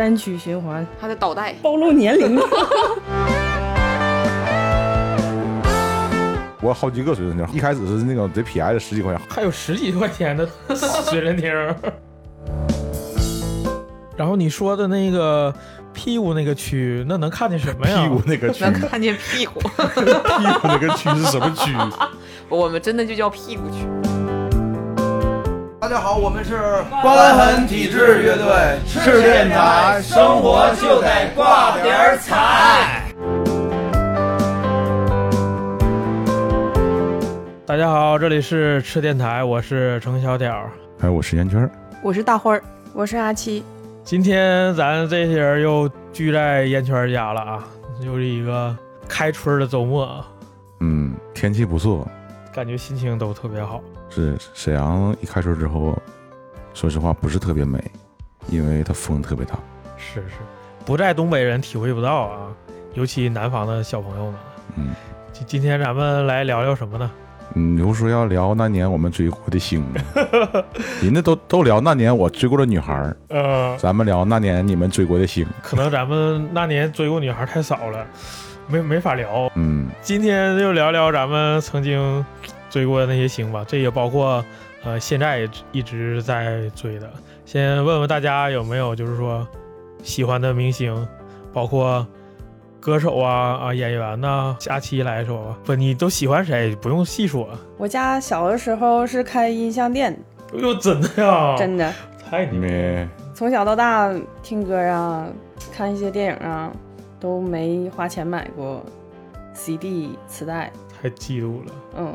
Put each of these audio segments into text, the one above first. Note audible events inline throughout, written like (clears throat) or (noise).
单曲循环，还得倒带。暴露年龄。(laughs) 我好几个随身听，一开始是那种贼便宜的十几块钱，还有十几块钱的随身听。然后你说的那个屁股那个区，那能看见什么呀？屁股那个区，能看见屁股。(laughs) 屁股那个区是什么区？(laughs) 我们真的就叫屁股区。大家好，我们是瘢痕体质乐队，是电台，生活就得挂点彩。大家好，这里是吃电台，我是程小屌。哎，我是烟圈，我是大花儿，我是阿七。今天咱这些人又聚在烟圈家了啊，又是一个开春的周末啊。嗯，天气不错，感觉心情都特别好。是沈阳一开春之后，说实话不是特别美，因为它风特别大。是是，不在东北人体会不到啊，尤其南方的小朋友们。嗯，今今天咱们来聊聊什么呢？嗯，比如说要聊那年我们追过的星，(laughs) 人家都都聊那年我追过的女孩儿，呃，咱们聊那年你们追过的星。可能咱们那年追过女孩太少了，没没法聊。嗯，今天就聊聊咱们曾经追过的那些星吧，这也包括呃现在一直在追的。先问问大家有没有就是说喜欢的明星，包括。歌手啊啊，演员呐，下期来说吧，不，你都喜欢谁？不用细说。我家小的时候是开音像店，哎呦，真的呀？真的，太牛了！从小到大听歌啊，看一些电影啊，都没花钱买过 CD 磁带，太嫉妒了。嗯，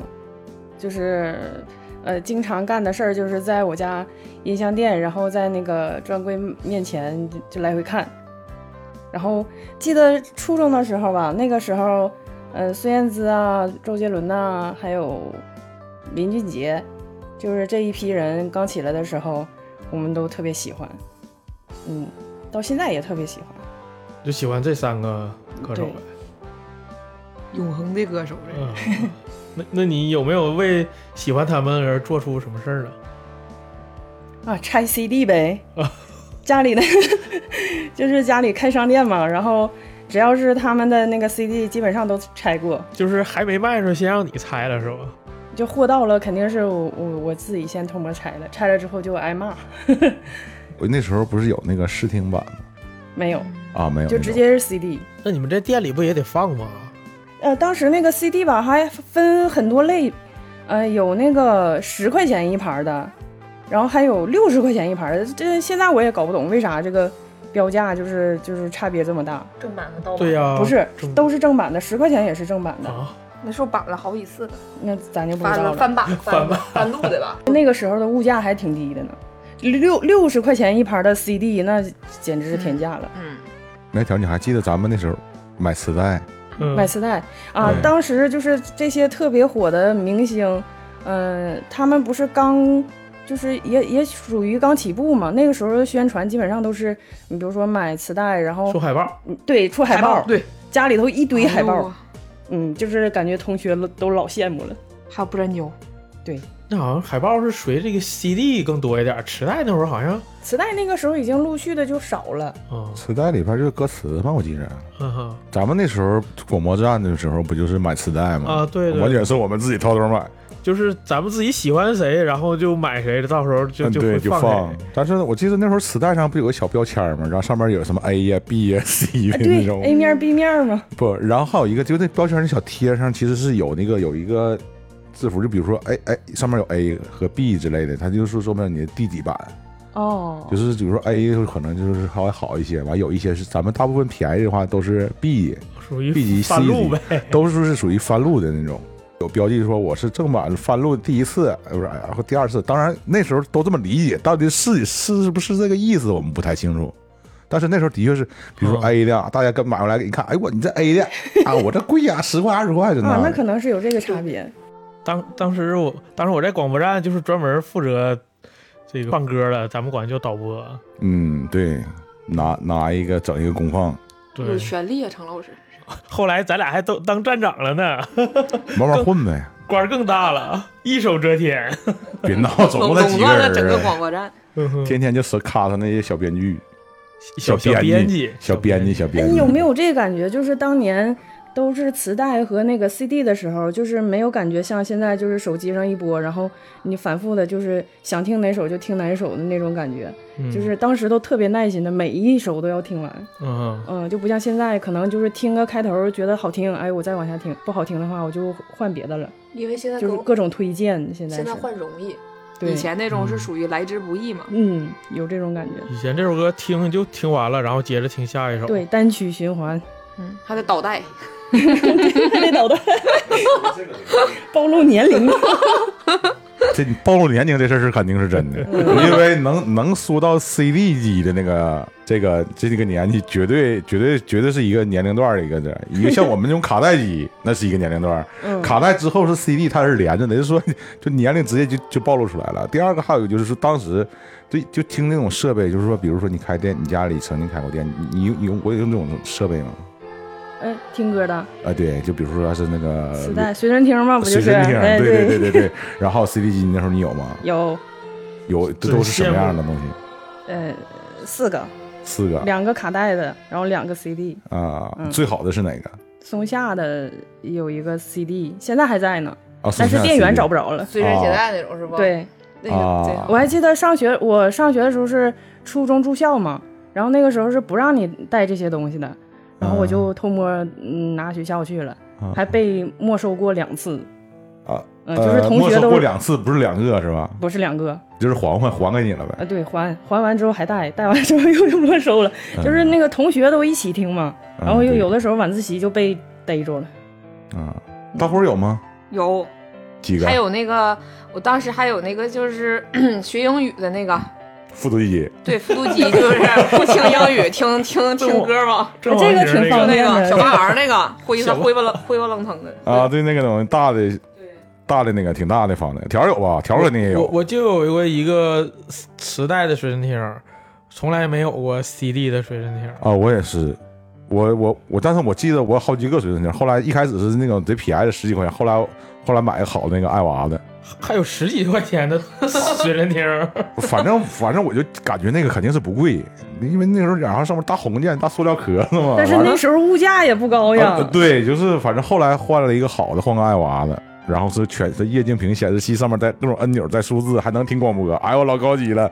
就是呃，经常干的事儿就是在我家音像店，然后在那个专柜面前就来回看。然后记得初中的时候吧，那个时候，呃，孙燕姿啊、周杰伦呐，还有林俊杰，就是这一批人刚起来的时候，我们都特别喜欢，嗯，到现在也特别喜欢，就喜欢这三个歌手呗，(laughs) 永恒的歌手。嗯，那那你有没有为喜欢他们而做出什么事儿啊？啊，拆 CD 呗。啊。家里的就是家里开商店嘛，然后只要是他们的那个 CD，基本上都拆过。就是还没卖的时候，先让你拆了是吧？就货到了，肯定是我我我自己先偷摸拆了，拆了之后就挨骂。(laughs) 我那时候不是有那个试听版吗？没有啊，没有，就直接是 CD。那你们这店里不也得放吗？呃，当时那个 CD 吧还分很多类，呃，有那个十块钱一盘的。然后还有六十块钱一盘的，这现在我也搞不懂为啥这个标价就是就是差别这么大。正版的盗版？对呀，不是，都是正版的，十块钱也是正版的。那时候版了好几次了，那咱就不知道了。翻版 (laughs) 翻版翻录的吧？那个时候的物价还挺低的呢，六六十块钱一盘的 CD，那简直是天价了。嗯。那条你还记得咱们那时候买磁带？买磁带啊！当时就是这些特别火的明星，嗯，他们不是刚。就是也也属于刚起步嘛，那个时候的宣传基本上都是，你比如说买磁带，然后出海报，对，出海报，对，家里头一堆海报，嗯，就是感觉同学都老羡慕了。还有不粘胶，对，那好像海报是随这个 CD 更多一点，磁带那会儿好像，磁带那个时候已经陆续的就少了。嗯，磁带里边就是歌词嘛，我记着。嗯哼，咱们那时候广播站的时候不就是买磁带吗？啊，对，完全是我们自己偷偷买。就是咱们自己喜欢谁，然后就买谁，到时候就就对就放。但是我记得那时候磁带上不有个小标签吗？然后上面有什么 A 呀、B 呀、C 的那种。A 面、B 面吗？不，然后还有一个，就那标签那小贴上其实是有那个有一个字符，就比如说，哎哎，上面有 A 和 B 之类的，它就是说明你的第几版。哦。就是比如说 A 可能就是稍微好一些，完有一些是咱们大部分便宜的话都是 B，属于 B 级、C 级，都是是属于翻录的那种。有标记说我是正版翻录第一次，不是，然后第二次，当然那时候都这么理解，到底是是不是这个意思，我们不太清楚。但是那时候的确是，比如说 A 的，大家跟买回来给你看，哎我你这 A 的啊，我这贵呀，十块二十块真的。啊，那可能是有这个差别。当当时我当时我在广播站就是专门负责这个放歌的，咱们管叫导播。嗯，对，拿拿一个整一个功放，有权利啊，程老师。后来咱俩还都当站长了呢，慢慢混呗，官更大了，一手遮天。别闹，总共才几个人，整个广播站，天天就死咔他那些小编剧。小编编辑、小编辑、小哎，编辑你有。没有这个感觉？就是当年都是磁带和那个 CD 的时候，就是没有感觉像现在就是手机上一播，然后你反复的就是想听哪首就听哪首的那种感觉。嗯就是当时都特别耐心的，每一首都要听完。嗯嗯，就不像现在，可能就是听个开头觉得好听，哎，我再往下听；不好听的话，我就换别的了。因为现在就是各种推荐，现在现在换容易，对以前那种是属于来之不易嘛。嗯有这种感觉。以前这首歌听就听完了，然后接着听下一首。对，单曲循环，嗯，还得倒带。还得倒带，(laughs) 暴露年龄。这暴露年龄这事儿是肯定是真的，因为能能说到 CD 机的那个这个这个年纪，绝对绝对绝对是一个年龄段儿的一个这一个像我们这种卡带机，(laughs) 那是一个年龄段儿。嗯卡带之后是 CD，它是连着的，就是说就年龄直接就就暴露出来了。第二个还有就是说当时对就听那种设备，就是说比如说你开店，你家里曾经开过店，你你你用过用这种设备吗？嗯，听歌的啊，对，就比如说是那个磁带随身听嘛，不就是？随身听，哎对对对对对对。然后 CD 机那时候你有吗？有有，这都是什么样的东西？呃四个，四个两个卡带的，然后两个 CD。啊，嗯最好的是哪个？松下的有一个 CD，现在还在呢，啊，但是电源找不不着了。随身携带那种是吧？，对，那个我还记得上学，我上学的时候是初中住校嘛，然后那个时候是不让你带这些东西的，然后我就偷摸嗯拿学校去了，啊还被没收过两次。啊，嗯，就是同没收学都过两次，不是两个是吧？不是两个，就是还还还给你了呗啊，对，还还完之后还带，带完之后 (laughs) 又又没收了，就是那个同学都一起听嘛，嗯然后又有的时候晚自习就被逮住了。啊，大伙儿有吗？有，几个还？有那个，我当时还有那个就是 (clears throat) 学英语的那个，复读机对，复读机就是不听英语，听听听歌嘛，(laughs) 这个挺方便的。个小男孩儿那个灰小色灰不冷灰不冷腾的。啊，，对，那个东西大的对，大的那个挺大的方的，条儿有吧？条儿肯定也有。我我就有过一个磁带的随身听，从来没有过 CD 的随身听。啊，我也是，我我我，但是我记得我好几个随身听，后来一开始是那种贼便宜的十几块钱，后来后来买个好的那个爱娃的，还有十几块钱的随身听，(laughs) 反正反正我就感觉那个肯定是不贵，因为那时候然后上面大红箭、大塑料壳子嘛。但是那时候物价也不高啊呀。对，就是反正后来换了一个好的，换个爱娃的，然后是全是液晶屏显示器，上面带各种按钮带数字，还能听广播，哎呦老高级了。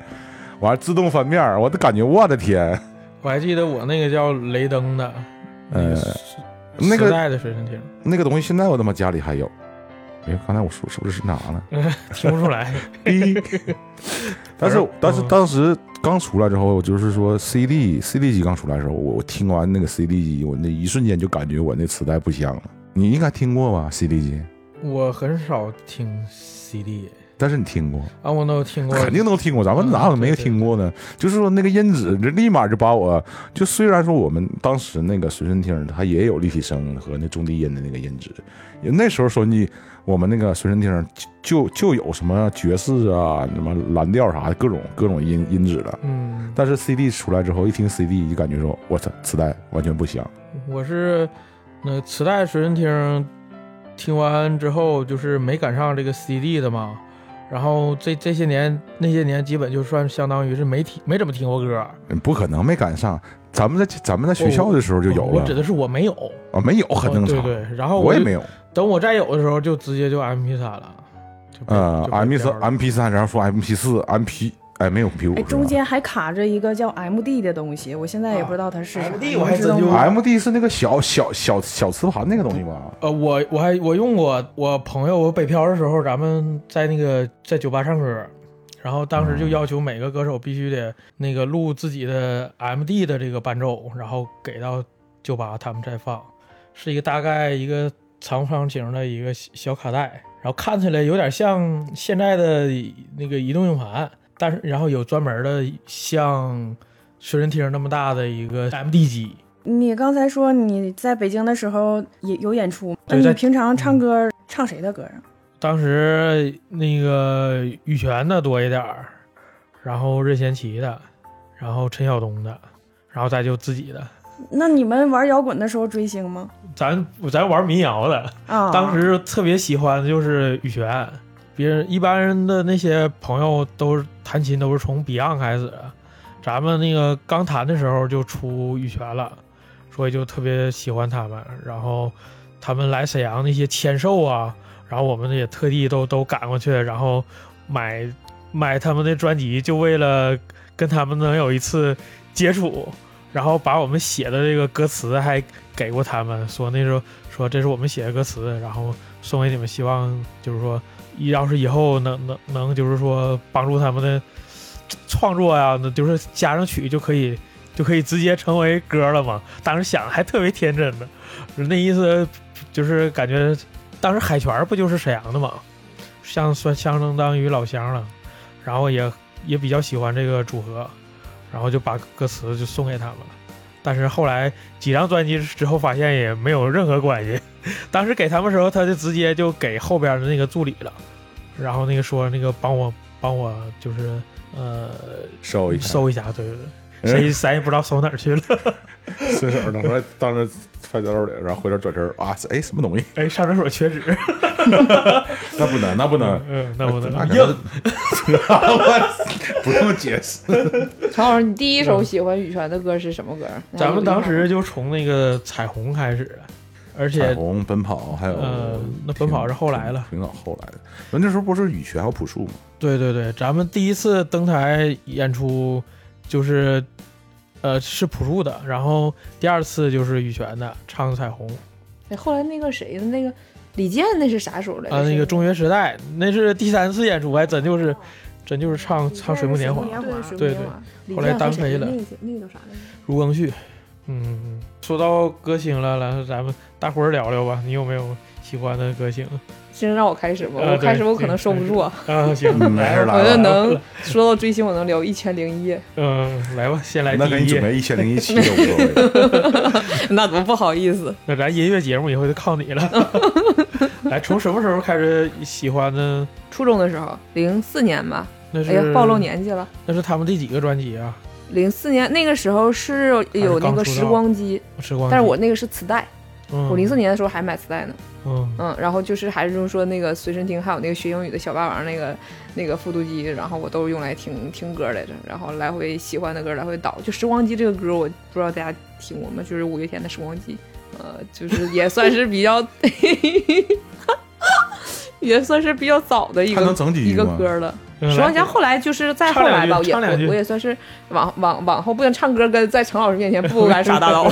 完了自动翻面儿，我都感觉我的天，我还记得我那个叫雷登的，呃那个时代的随身听，那个东西现在我他妈家里还有。哎，刚才我说是不是拿了？听不出来。(laughs) 逼。(laughs) 但是嗯但是当时刚出来之后，就是说 CD CD 机刚出来的时候，我我听完那个 CD 机，我那一瞬间就感觉我那磁带不香了。你应该听过吧 CD 机？我很少听 CD，但是你听过，啊，我都听过，肯定都听过，咱们嗯哪有没有听过呢？就是说那个音质，这立马就把我就虽然说我们当时那个随身听它也有立体声和那中低音的那个音质，那时候说你我们那个随身听就就有什么爵士啊、什么蓝调啥的各种各种音音质的。嗯，但是 CD 出来之后，一听 CD 就感觉说，我操，磁带完全不香。我是那磁带随身听，听完之后就是没赶上这个 CD 的嘛，然后这这些年那些年基本就算相当于是没听没怎么听过歌，嗯不可能没赶上，咱们在咱们在学校的时候就有了我指的是我没有，啊，没有很正常。哦对对，然后就我也没有。等我再有的时候就直接就 MP 三了，就呃，M P 三、M P 三，然后说 M P 四、M P，哎，没有 P 五哎，中间还卡着一个叫 MD 的东西，我现在也不知道它是啥。MD 我还真就？M D 是那个小小小小磁盘那个东西吧？呃，我我还我用过，我朋友我北漂的时候，咱们在那个在酒吧唱歌，然后当时就要求每个歌手必须得那个录自己的 MD 的这个伴奏，然后给到酒吧他们再放，是一个大概一个长方形的一个小小卡带，然后看起来有点像现在的那个移动硬盘，但是然后有专门的像随身听那么大的一个 MD 机，你刚才说你在北京的时候也有演出，那你平常唱歌唱谁的歌啊？当时那个羽泉的多一点儿，然后任贤齐的，然后陈晓东的，然后再就自己的。那你们玩摇滚的时候追星吗？咱咱玩民谣的，啊，当时特别喜欢的就是羽泉。别人一般人的那些朋友都是弹琴都是从 Beyond 开始，咱们那个刚弹的时候就出羽泉了，所以就特别喜欢他们。然后他们来沈阳那些签售啊，然后我们也特地都都赶过去，然后买买他们的专辑，就为了跟他们能有一次接触。然后把我们写的这个歌词还给过他们，说那时候说这是我们写的歌词，然后送给你们，希望就是说，要是以后能能能就是说帮助他们的创作呀，那就是加上曲就可以就可以直接成为歌了嘛。当时想还特别天真的，那意思就是感觉当时海泉不就是沈阳的嘛，相算相当于老乡了，然后也也比较喜欢这个组合。然后就把歌词就送给他们了，但是后来几张专辑之后发现也没有任何关系。(laughs) 当时给他们时候，他就直接就给后边的那个助理了，然后那个说那个帮我帮我就是呃收一下，收一下，对对对，谁谁也不知道收哪儿去了。(laughs) 随手拿出来当时揣兜里，然后回头转身啊，哎什么东西？哎上厕所缺纸，那不能那不能，嗯那不能那硬，(laughs) 不用解释。陈老师，你第一首喜欢羽泉的歌是什么歌？(laughs) 咱们当时就从那个彩虹开始的，而且彩虹、奔跑还有呃，那奔跑是后来了，挺早后来的。那那时候不是羽泉还有朴树吗？对对对，咱们第一次登台演出就是，呃，是朴树的，然后第二次就是羽泉的唱彩虹哎，后来那个谁的那个李健那是啥时候来着？啊，那个中学时代那是第三次演出，还真就是真就是唱唱水木年华，对对后来单飞了那个那个叫啥来着？卢庚戌。嗯，说到歌星了，来咱们大伙儿聊聊吧，你有没有喜欢的歌星？先让我开始吧，呃我开始我可能收不住啊，啊，行，嗯没事来，我就来吧能 (laughs) 说到追星，我能聊一千零一夜，嗯，来吧，先来那给你准第一页。备一千零一期都无所谓。(laughs) 那多不好意思。那咱音乐节目以后就靠你了。(laughs) 来，从什么时候开始喜欢呢？初中的时候，零四年吧，那是哎呀，暴露年纪了。那是他们第几个专辑啊？零四年那个时候是有那个时光机，时光机。但是我那个是磁带，嗯我零四年的时候还买磁带呢。嗯嗯，然后就是还是用说那个随身听，还有那个学英语的小霸王那个那个复读机，然后我都是用来听听歌来着，然后来回喜欢的歌来回倒。就《时光机》这个歌，我不知道大家听过吗？就是五月天的《时光机》，呃，就是也算是比较，(laughs) 也算是比较早的一个一个？歌了。嗯时光机后来就是再后来吧，也我我也算是往往往后不能唱歌，跟在陈老师面前不敢耍 (laughs) 大刀，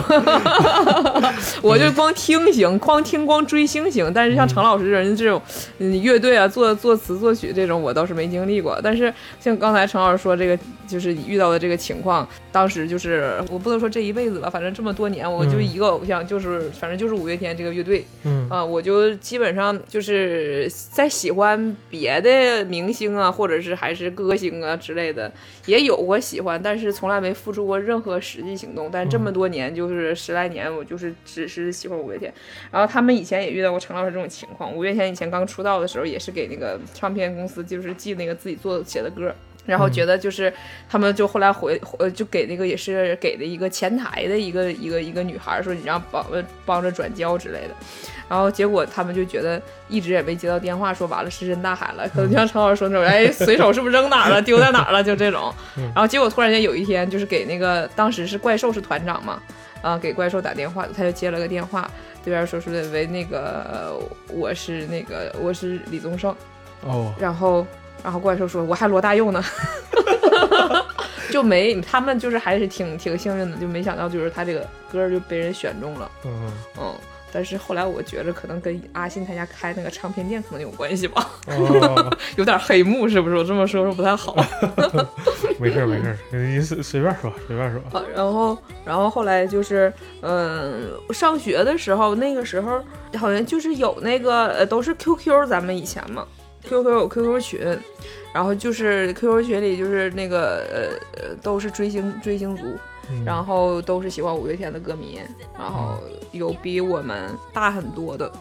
(laughs) 我就光听行，光听光追星行。但是像陈老师人这种，嗯，乐队啊，作作词作曲这种，我倒是没经历过。但是像刚才陈老师说这个，就是遇到的这个情况，当时就是我不能说这一辈子吧，反正这么多年，我就嗯一个偶像，就是反正就是五月天这个乐队。嗯啊，我就基本上就是在喜欢别的明星啊，或者是还是歌星啊之类的，也有过喜欢，但是从来没付出过任何实际行动。但这么多年，就是十来年，我就是只是喜欢五月天。然后他们以前也遇到过陈老师这种情况，五月天以前刚出道的时候，也是给那个唱片公司就是寄那个自己做写的歌。然后觉得就是他们就后来回呃就给那个也是给的一个前台的一个一个一个女孩说你让帮呃帮着转交之类的，然后结果他们就觉得一直也没接到电话，说完了石沉大海了，可能就像陈老师说那种，哎，(laughs) 随手是不是扔哪儿了，丢在哪儿了，就这种。然后结果突然间有一天，就是给那个当时是怪兽是团长嘛，啊、给怪兽打电话，他就接了个电话，对面说是喂那个呃我是那个我是李宗盛，哦，然后然后怪兽说我还罗大佑呢。(laughs) 就没他们就是还是挺挺幸运的，就没想到就是他这个歌就被人选中了。嗯嗯，但是后来我觉着可能跟阿信他家开那个唱片店可能有关系吧，哦，(laughs) 有点黑幕是不是？我这么说说不太好。(laughs) 没事儿没事儿，你随随便说随便说。啊然后，然后后来就是，嗯，上学的时候，那个时候好像就是有那个，呃，都是 QQ，咱们以前嘛，QQ 有 QQ 群，然后就是 QQ 群里就是那个，呃，呃，都是追星追星族，嗯。然后都是喜欢五月天的歌迷，然后有比我们大很多的，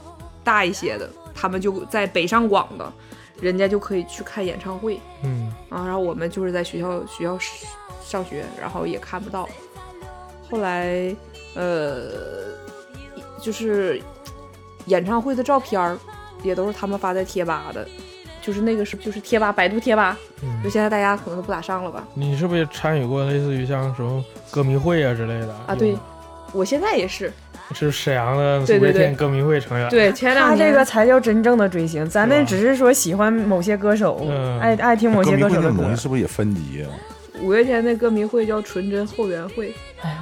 大一些的，他们就在北上广的，人家就可以去看演唱会嗯。啊，然后我们就是在学校学校上学，然后也看不到。后来，呃，就是演唱会的照片儿也都是他们发在贴吧的，就是那个是就是贴吧，百度贴吧，嗯就现在大家可能都不咋上了吧？你是不是也参与过类似于像什么歌迷会啊之类的？啊，对，我现在也是，是沈阳的五对对对月天歌迷会成员。对，前两他这个才叫真正的追星，咱那只是说喜欢某些歌手，嗯爱爱听某些歌迷会的东西。是不是也分级啊？五月天的歌迷会叫纯真后援会，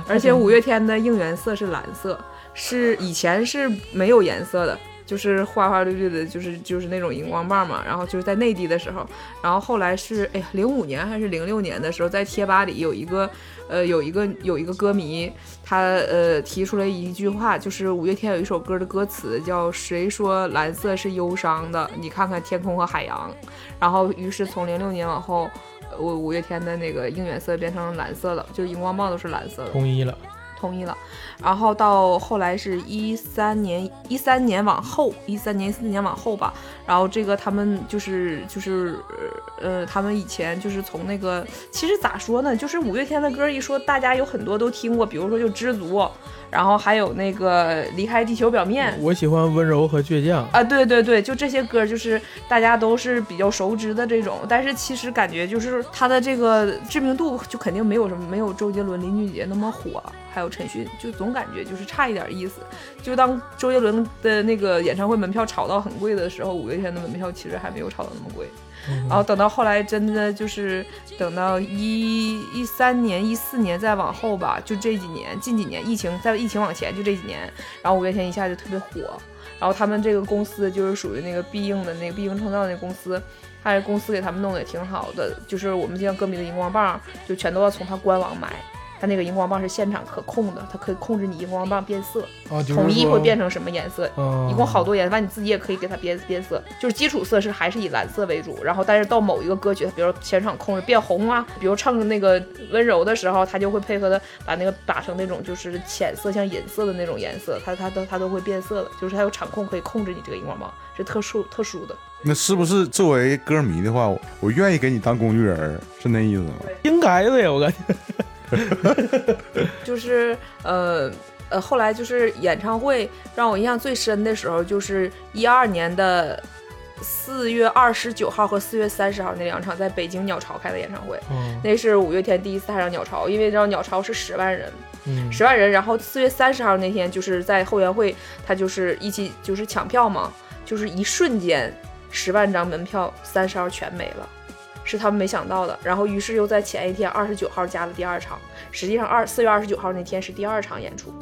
而且五月天的应援色是蓝色，是以前是没有颜色的，就是花花绿绿的，就是就是那种荧光棒嘛。然后就是在内地的时候，然后后来是哎呀，零五年还是零六年的时候，在贴吧里有一个呃有一个有一个歌迷，他呃提出了一句话，就是五月天有一首歌的歌词叫“谁说蓝色是忧伤的？你看看天空和海洋。”然后于是从零六年往后。我五月天的那个应援色变成蓝色了，就是荧光棒都是蓝色的。统一了，统一了，然后到后来是一三年，一三年往后，一三年、一四年往后吧。然后这个他们就是就是呃，他们以前就是从那个，其实咋说呢，就是五月天的歌一说，大家有很多都听过，比如说就《知足》，然后还有那个《离开地球表面》。我喜欢温柔和倔强。啊，对对对，就这些歌，就是大家都是比较熟知的这种，但是其实感觉就是他的这个知名度就肯定没有什么没有周杰伦、林俊杰那么火，还有陈勋，就总感觉就是差一点意思。就当周杰伦的那个演唱会门票炒到很贵的时候，五月天的门票其实还没有炒到那么贵。然后等到后来，真的就是等到一一三年、一四年再往后吧，就这几年，近几年疫情在疫情往前就这几年，然后五月天一下就特别火。然后他们这个公司就是属于那个必应的那个必应创造那公司，他这公司给他们弄得也挺好的，就是我们像歌迷的荧光棒，就全都要从他官网买。它那个荧光棒是现场可控的，它可以控制你荧光棒变色，啊，就是统一会变成什么颜色，嗯，一共好多颜色，完你自己也可以给它变变色，就是基础色是还是以蓝色为主，然后但是到某一个歌曲，比如说现场控制变红啊，比如唱那个温柔的时候，它就会配合的把那个打成那种就是浅色像银色的那种颜色，它它都它都会变色的，就是它有场控可以控制你这个荧光棒，是特殊特殊的。那是不是作为歌迷的话，我我愿意给你当工具人，是那意思吗？应该的呀，我感觉。(laughs) 就是呃呃，后来就是演唱会让我印象最深的时候，就是一二年的四月二十九号和四月三十号那两场在北京鸟巢开的演唱会。嗯那是五月天第一次踏上鸟巢，因为知道鸟巢是十万人，嗯，十万人。然后四月三十号那天就是在后援会，他就是一起就是抢票嘛，就是一瞬间十万张门票三十号全没了。是他们没想到的，然后于是又在前一天二十九号加了第二场，实际上二四月二十九号那天是第二场演出，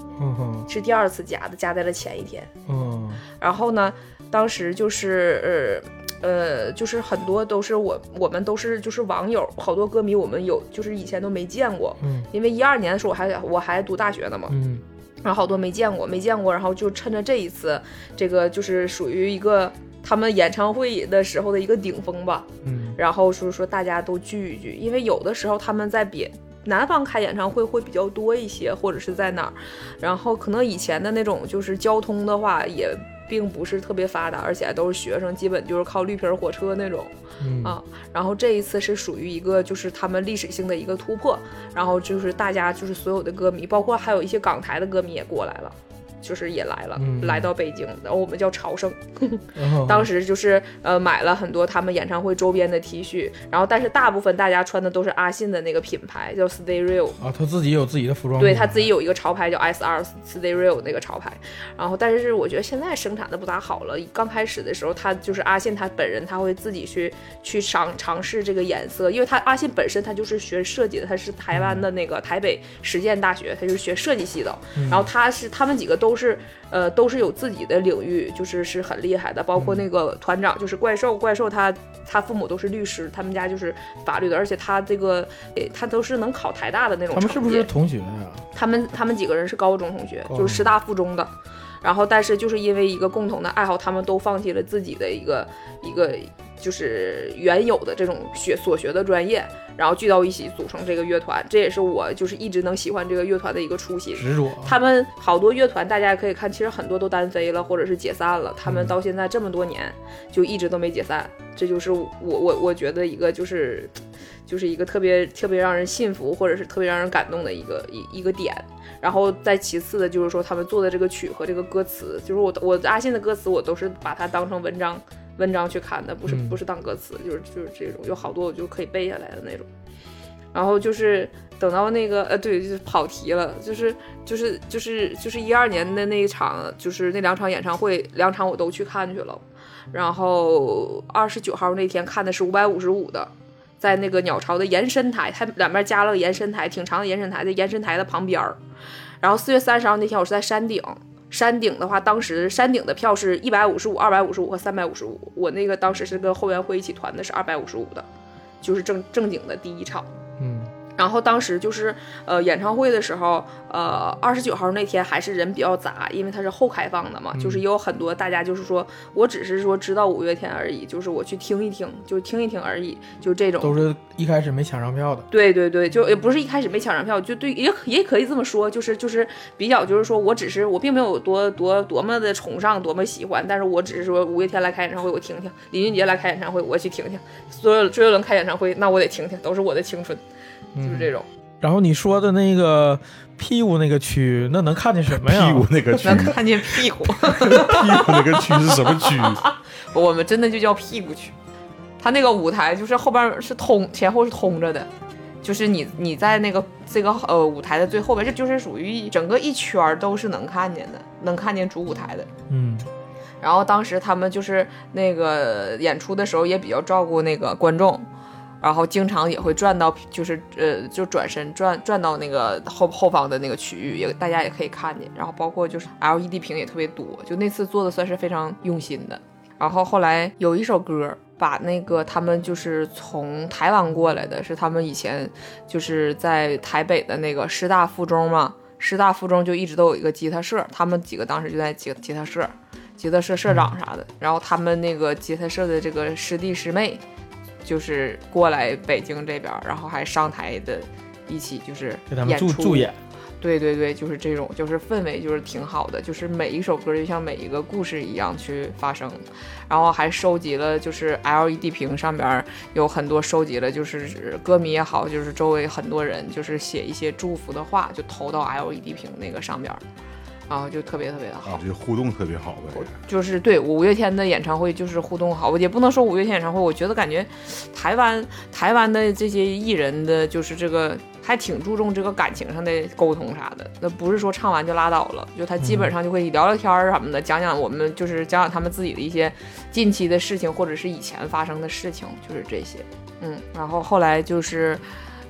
是第二次加的，加在了前一天。嗯。然后呢，当时就是呃呃，就是很多都是我我们都是就是网友，好多歌迷我们有就是以前都没见过，嗯。因为一二年的时候我还我还读大学呢嘛，嗯。然后好多没见过没见过，然后就趁着这一次，这个就是属于一个他们演唱会的时候的一个顶峰吧，嗯然后说说大家都聚一聚，因为有的时候他们在别南方开演唱会会比较多一些，或者是在哪儿，然后可能以前的那种就是交通的话也并不是特别发达，而且都是学生，基本就是靠绿皮儿火车那种嗯啊。然后这一次是属于一个就是他们历史性的一个突破，然后就是大家就是所有的歌迷，包括还有一些港台的歌迷也过来了。就是也来了，嗯。来到北京，然后我们叫朝圣，嗯 (laughs) 当时就是呃买了很多他们演唱会周边的 T 恤，然后但是大部分大家穿的都是阿信的那个品牌叫 Stay Real，啊，他自己有自己的服装，对他自己有一个潮牌叫 SR Stay Real 那个潮牌，然后但是我觉得现在生产的不咋好了。刚开始的时候，他就是阿信他本人他会自己去去尝尝试这个颜色，因为他阿信本身他就是学设计的，他是台湾的那个台北实践大学，他就是学设计系的。然后他是他们几个都是呃都是有自己的领域，就是是很厉害的，包括那个团长就是怪兽，怪兽他他父母都是律师，他们家就是法律的，而且他这个诶他都是能考台大的那种。他们是不是同学呀？他们他们几个人是高中同学，就是师大附中的，然后但是就是因为一个共同的爱好，他们都放弃了自己的一个一个就是原有的这种学所学的专业，然后聚到一起组成这个乐团，这也是我就是一直能喜欢这个乐团的一个初心。执着，他们好多乐团，大家也可以看，其实很多都单飞了，或者是解散了。他们到现在这么多年，就一直都没解散，这就是我我我觉得一个就是就是一个特别特别让人信服或者是特别让人感动的一个一一个点。然后再其次的就是说他们做的这个曲和这个歌词，就是我我阿信的歌词我都是把它当成文章文章去看的，不是嗯不是当歌词，就是就是这种有好多我就可以背下来的那种。然后就是等到那个呃，对，就是跑题了，就是就是就是就是一二年的那一场，就是那两场演唱会，两场我都去看去了。然后二十九号那天看的是五百五十五的，在那个鸟巢的延伸台，它两边加了个延伸台，挺长的延伸台，在延伸台的旁边儿。然后四月三十号那天我是在山顶，山顶的话，当时山顶的票是一百五十五、二百五十五和三百五十五，我那个当时是跟后援会一起团的，是二百五十五的，就是正正经的第一场。嗯，然后当时就是呃演唱会的时候，呃二十九号那天还是人比较杂，因为它是后开放的嘛，就是也有很多大家就是说我只是说知道五月天而已，就是我去听一听，就听一听而已，就这种。都是一开始没抢上票的。对对对，就也不是一开始没抢上票，就对，也也可以这么说，就是就是比较就是说我只是我并没有多多多么的崇尚，多么喜欢，但是我只是说五月天来开演唱会我听听，林俊杰来开演唱会我去听听，所有周杰伦开演唱会那我得听听，都是我的青春，就是这种。然后你说的那个屁股那个区，那能看见什么呀？屁股那个区，能看见屁股，屁股那个区是什么区？(laughs) 我们真的就叫屁股区。它那个舞台就是后边是通，前后是通着的，就是你你在那个这个呃舞台的最后边，这就是属于整个一圈儿都是能看见的，能看见主舞台的。嗯，然后当时他们就是那个演出的时候也比较照顾那个观众，然后经常也会转到就是呃就转身转转到那个后后方的那个区域，也大家也可以看见。然后包括就是 LED 屏也特别多，就那次做的算是非常用心的。然后后来有一首歌，把那个他们就是从台湾过来的，是他们以前就是在台北的那个师大附中嘛，师大附中就一直都有一个吉他社，他们几个当时就在吉吉他社，吉他社社长啥的，然后他们那个吉他社的这个师弟师妹，就是过来北京这边，然后还上台的，一起就是给他们演出助助演。对对对，就是这种，就是氛围就是挺好的，就是每一首歌就像每一个故事一样去发生，然后还收集了就是 LED 屏上边有很多收集了就是歌迷也好，就是周围很多人就是写一些祝福的话，就投到 LED 屏那个上边，然后就特别特别的好啊，。就互动特别好呗。就是对五月天的演唱会就是互动好，我也不能说五月天演唱会，我觉得感觉台湾台湾的这些艺人的就是这个还挺注重这个感情上的沟通啥的，那不是说唱完就拉倒了，就他基本上就会聊聊天儿什么的，讲讲我们就是讲讲他们自己的一些近期的事情或者是以前发生的事情，就是这些，嗯，然后后来就是。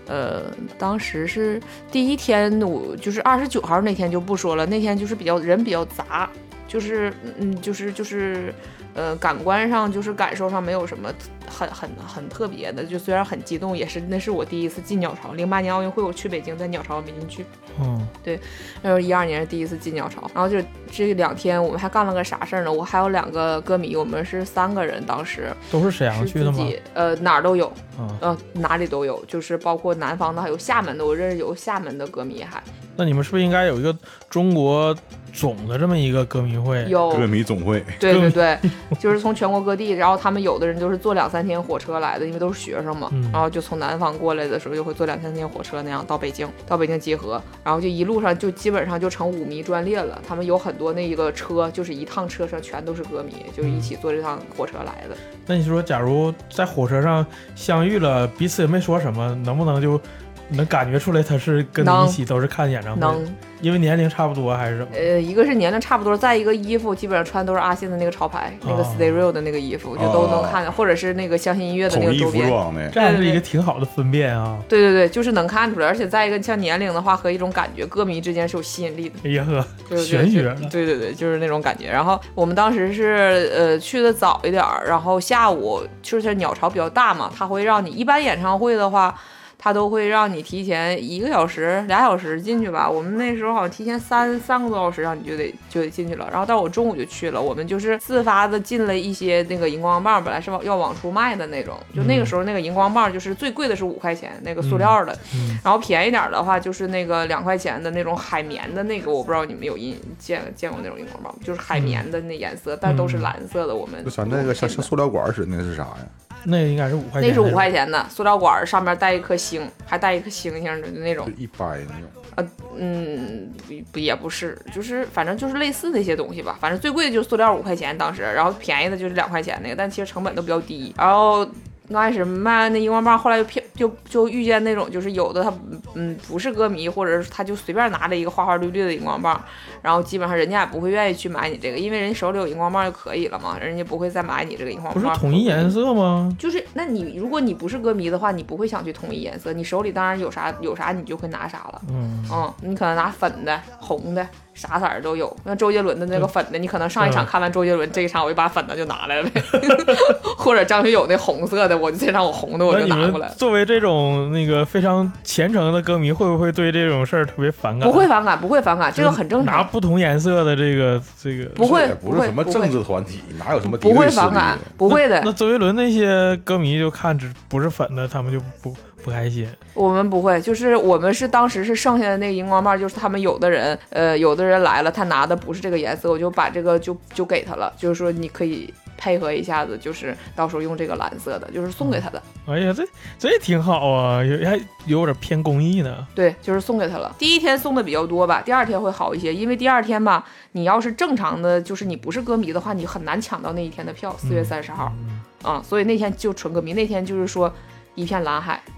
呃，当时是第一天，我就是二十九号那天就不说了，那天就是比较人比较杂，就是嗯，就是就是，呃，感官上就是感受上没有什么很很很特别的，就虽然很激动，也是那是我第一次进鸟巢。零八年奥运会我去北京，在鸟巢没进去，嗯，对然后一二年是第一次进鸟巢，然后就这两天我们还干了个啥事儿呢？我还有两个歌迷，我们是三个人，当时都是沈阳是去的吗？呃哪儿都有，嗯，呃哪里都有，就是包括南方的，还有厦门的，我认识有厦门的歌迷还那你们是不是应该有一个中国总的这么一个歌迷会？有歌迷总会，(laughs) 对对对，就是从全国各地，然后他们有的人就是坐两三天火车来的，因为都是学生嘛，嗯然后就从南方过来的时候就会坐两三天火车那样到北京，到北京集合，然后就一路上就基本上就成五迷专列了。他们有很多那一个车，就是一趟车上全都是歌迷，就是一起坐这趟火车来的。那你说，假如在火车上相遇了，彼此也没说什么，能不能就能感觉出来他是跟你一起都是看演唱会？能，因为年龄差不多还是什么？呃，一个是年龄差不多，再一个衣服基本上穿都是阿信的那个潮牌，那个哦 Stay Real 的那个衣服，就都能看见，或者是那个相信音乐的那统一服个周边。装的，这样是一个挺好的分辨啊！对对对，就是能看出来，而且再一个像年龄的话和一种感觉，歌迷之间是有吸引力的。哎呀呵，对对玄学了对对对，就是那种感觉。然后我们当时是呃去的早一点儿，然后下午就是鸟巢比较大嘛，他会让你一般演唱会的话，他都会让你提前一个小时、俩小时进去吧。我们那时候好像提前三三个多小时，让你就得就得进去了。然后，但是我中午就去了，我们就是自发的进了一些那个荧光棒，本来是往要往出卖的那种。就那个时候，那个荧光棒就是最贵的是五块钱，那个塑料的，嗯然后便宜点儿的话就是那个两块钱的那种海绵的那个，我不知道你们有印见见过那种荧光棒，就是海绵的那颜色，但都是蓝色的。我们就咱那个像像塑料管似的，那是啥呀？那应该是五块钱，那是五块钱的塑料管儿，上面带一颗星，还带一颗星星的那种。一掰那种。嗯，不不也不是，就是反正就是类似那些东西吧。反正最贵的就是塑料五块钱当时，然后便宜的就是两块钱那个，但其实成本都比较低。然后刚开始卖那荧光棒，后来就骗就就遇见那种就是有的他嗯不是歌迷，或者是他就随便拿着一个花花绿绿的荧光棒，然后基本上人家也不会愿意去买你这个，因为人家手里有荧光棒就可以了嘛，人家不会再买你这个荧光棒不棒。是统一颜色吗？就是，那你如果你不是歌迷的话，你不会想去统一颜色，你手里当然有啥有啥你就会拿啥了。嗯，嗯，你可能拿粉的、红的，啥色儿都有。那周杰伦的那个粉的，你可能上一场嗯看完周杰伦，这一场我就把粉的就拿来了呗。(laughs) 或者张学友那红色的，我就这场我红的我就拿过来们。作为这种那个非常虔诚的歌迷，会不会对这种事儿特别反感？不会反感，不会反感，这个很正常。拿不同颜色的这个这个不会不是什么政不会治团体，哪有什么敌不会对势力反感，不会的那，周杰伦那些歌迷就看只不是粉的，他们就不不开心。我们不会，就是我们是当时是剩下的那个荧光棒，就是他们有的人，呃，有的人来了，他拿的不是这个颜色，我就把这个就就给他了，就是说你可以配合一下子，就是到时候用这个蓝色的，就是送给他的，哎呀，这这也挺好啊，有还有点偏公益呢。对，就是送给他了。第一天送的比较多吧，第二天会好一些，因为第二天吧，你要是正常的，就是你不是歌迷的话，你很难抢到那一天的票，四月三十号嗯啊、所以那天就纯歌迷，那天就是说一片蓝海，嗯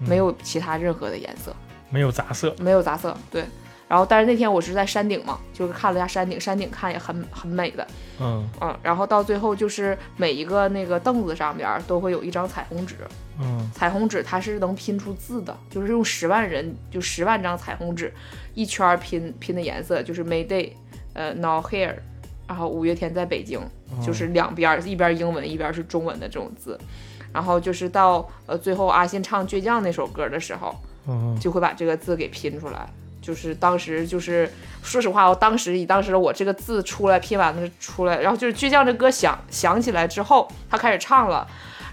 没有其他任何的颜色。没有杂色。没有杂色，对。然后，但是那天我是在山顶嘛，就是看了一下山顶，山顶看也很很美的，嗯嗯。然后到最后就是每一个那个凳子上边儿都会有一张彩虹纸，嗯彩虹纸它是能拼出字的，就是用十万人就十万张彩虹纸一圈儿拼拼的颜色，就是 Mayday，呃，Now Here，然后五月天在北京，哦就是两边儿一边儿英文一边儿是中文的这种字。然后就是到呃最后阿信唱《倔强》那首歌的时候，嗯就会把这个字给拼出来。就是当时就是说实话，我当时以当时我这个字出来拼完了出来，然后就是倔强这歌响响起来之后，他开始唱了。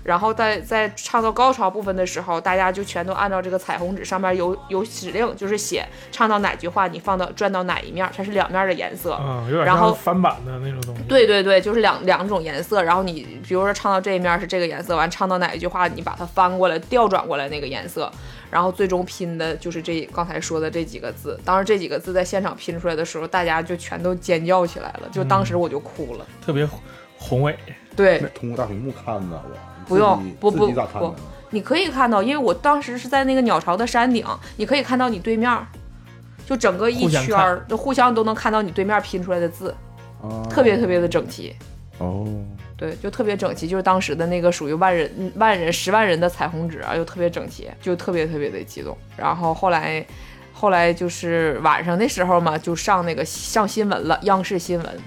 然后在在唱到高潮部分的时候，大家就全都按照这个彩虹纸上面有有指令，就是写唱到哪句话你放到转到哪一面，它是两面的颜色。嗯，有点然后像翻版的那种东西。对对对，就是两两种颜色，然后你比如说唱到这一面是这个颜色，完唱到哪一句话，你把它翻过来调转过来那个颜色，然后最终拼的就是这刚才说的这几个字。当时这几个字在现场拼出来的时候，大家就全都尖叫起来了，就当时我就哭了。特别宏伟。对，通过大屏幕看的，我不用不不不？你可以看到，因为我当时是在那个鸟巢的山顶，你可以看到你对面儿，就整个一圈儿，就互相都能看到你对面拼出来的字，啊特别特别的整齐。哦，对，就特别整齐，就是当时的那个属于万人、嗯万人、十万人的彩虹纸啊，又特别整齐，就特别特别的激动。然后后来，后来就是晚上的时候嘛，就上那个上新闻了，央视新闻，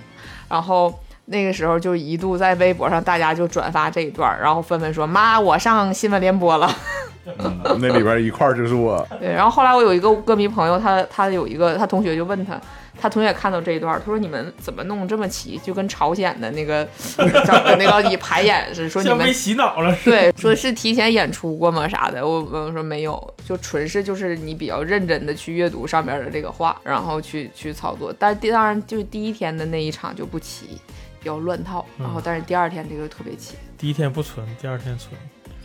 然后。那个时候就一度在微博上，大家就转发这一段，然后纷纷说：“妈，我上新闻联播了。(laughs) ”嗯那里边一块儿就是我，对，然后后来我有一个歌迷朋友，他他有一个他同学就问他，他同学也看到这一段，他说你们怎么弄这么齐，就跟朝鲜的那个 (laughs) 整的那个以排演似的，说你们被洗脑了似的。对，说是提前演出过吗啥的？我我说没有，就纯是就是你比较认真的去阅读上面的这个话，然后去去操作。但第当然就是第一天的那一场就不齐，比较乱套，然后嗯但是第二天这个特别齐。第一天不存，第二天存。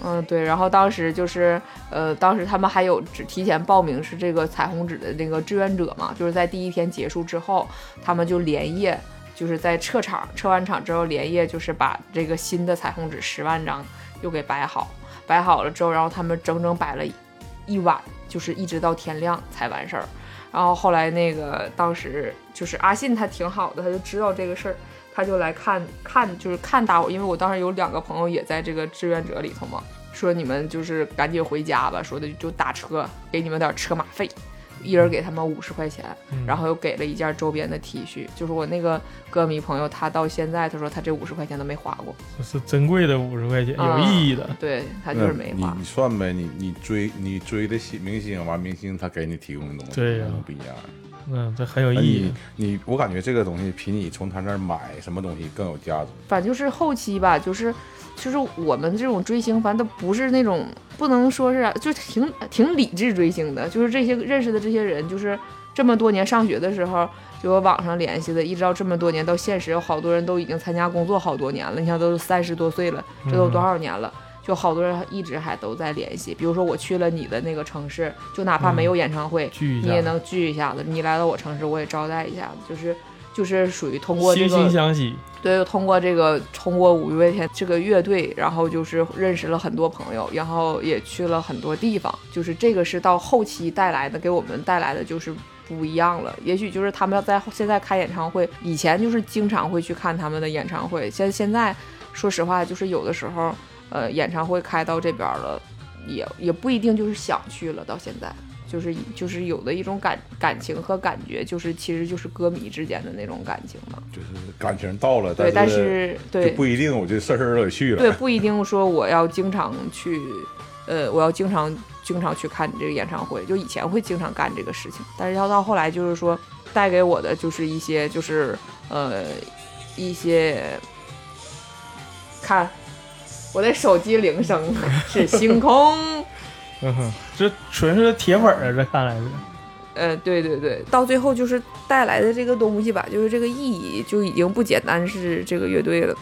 嗯，对，然后当时就是，呃，当时他们还有只提前报名是这个彩虹纸的那个志愿者嘛，就是在第一天结束之后，他们就连夜，就是在撤场，撤完场之后连夜就是把这个新的彩虹纸十万张又给摆好，摆好了之后，然后他们整整摆了一晚，就是一直到天亮才完事儿。然后后来那个当时就是阿信他挺好的，他就知道这个事儿，他就来看看，就是看大伙儿，因为我当时有两个朋友也在这个志愿者里头嘛，说你们就是赶紧回家吧，说的就打车给你们点车马费，一人给他们五十块钱，嗯然后又给了一件周边的 T 恤。就是我那个歌迷朋友，他到现在他说他这五十块钱都没花过，这是珍贵的五十块钱，有啊意义的。对他就是没花你你。算呗，你你追你追的喜明星，完明星他给你提供的东西，对呀那不一样。嗯，这很有意义你。你我感觉这个东西比你从他那儿买什么东西更有价值。反正就是后期吧，就是就是我们这种追星，反正都不是那种不能说是啊，就挺挺理智追星的，就是这些认识的这些人，就是这么多年上学的时候就有网上联系的，一直到这么多年到现实，有好多人都已经参加工作好多年了，你像都三十多岁了，这都多少年了。就好多人一直还都在联系，比如说我去了你的那个城市，就哪怕没有演唱会，你也能聚一下子。你来到我城市，我也招待一下子，就是就是属于通过这惺个惺相惜。对，通过这个，通过五月天这个乐队，然后就是认识了很多朋友，然后也去了很多地方。就是这个是到后期带来的，给我们带来的就是不一样了。也许就是他们要在现在开演唱会，以前就是经常会去看他们的演唱会，现现在说实话，就是有的时候，呃，演唱会开到这边了，也也不一定就是想去了。到现在。就是就是有的一种感感情和感觉，就是其实就是歌迷之间的那种感情嘛。就是感情到了，对，但是是对就不一定，我就事儿事儿都得去了。对，不一定说我要经常去，呃，我要经常经常去看你这个演唱会。就以前会经常干这个事情，但是要到后来，就是说带给我的就是一些就是呃一些，看我的手机铃声是星空。嗯哼，这纯是铁粉儿啊，这看来是。呃，对对对，到最后就是带来的这个东西吧，就是这个意义就已经不简单是这个乐队了。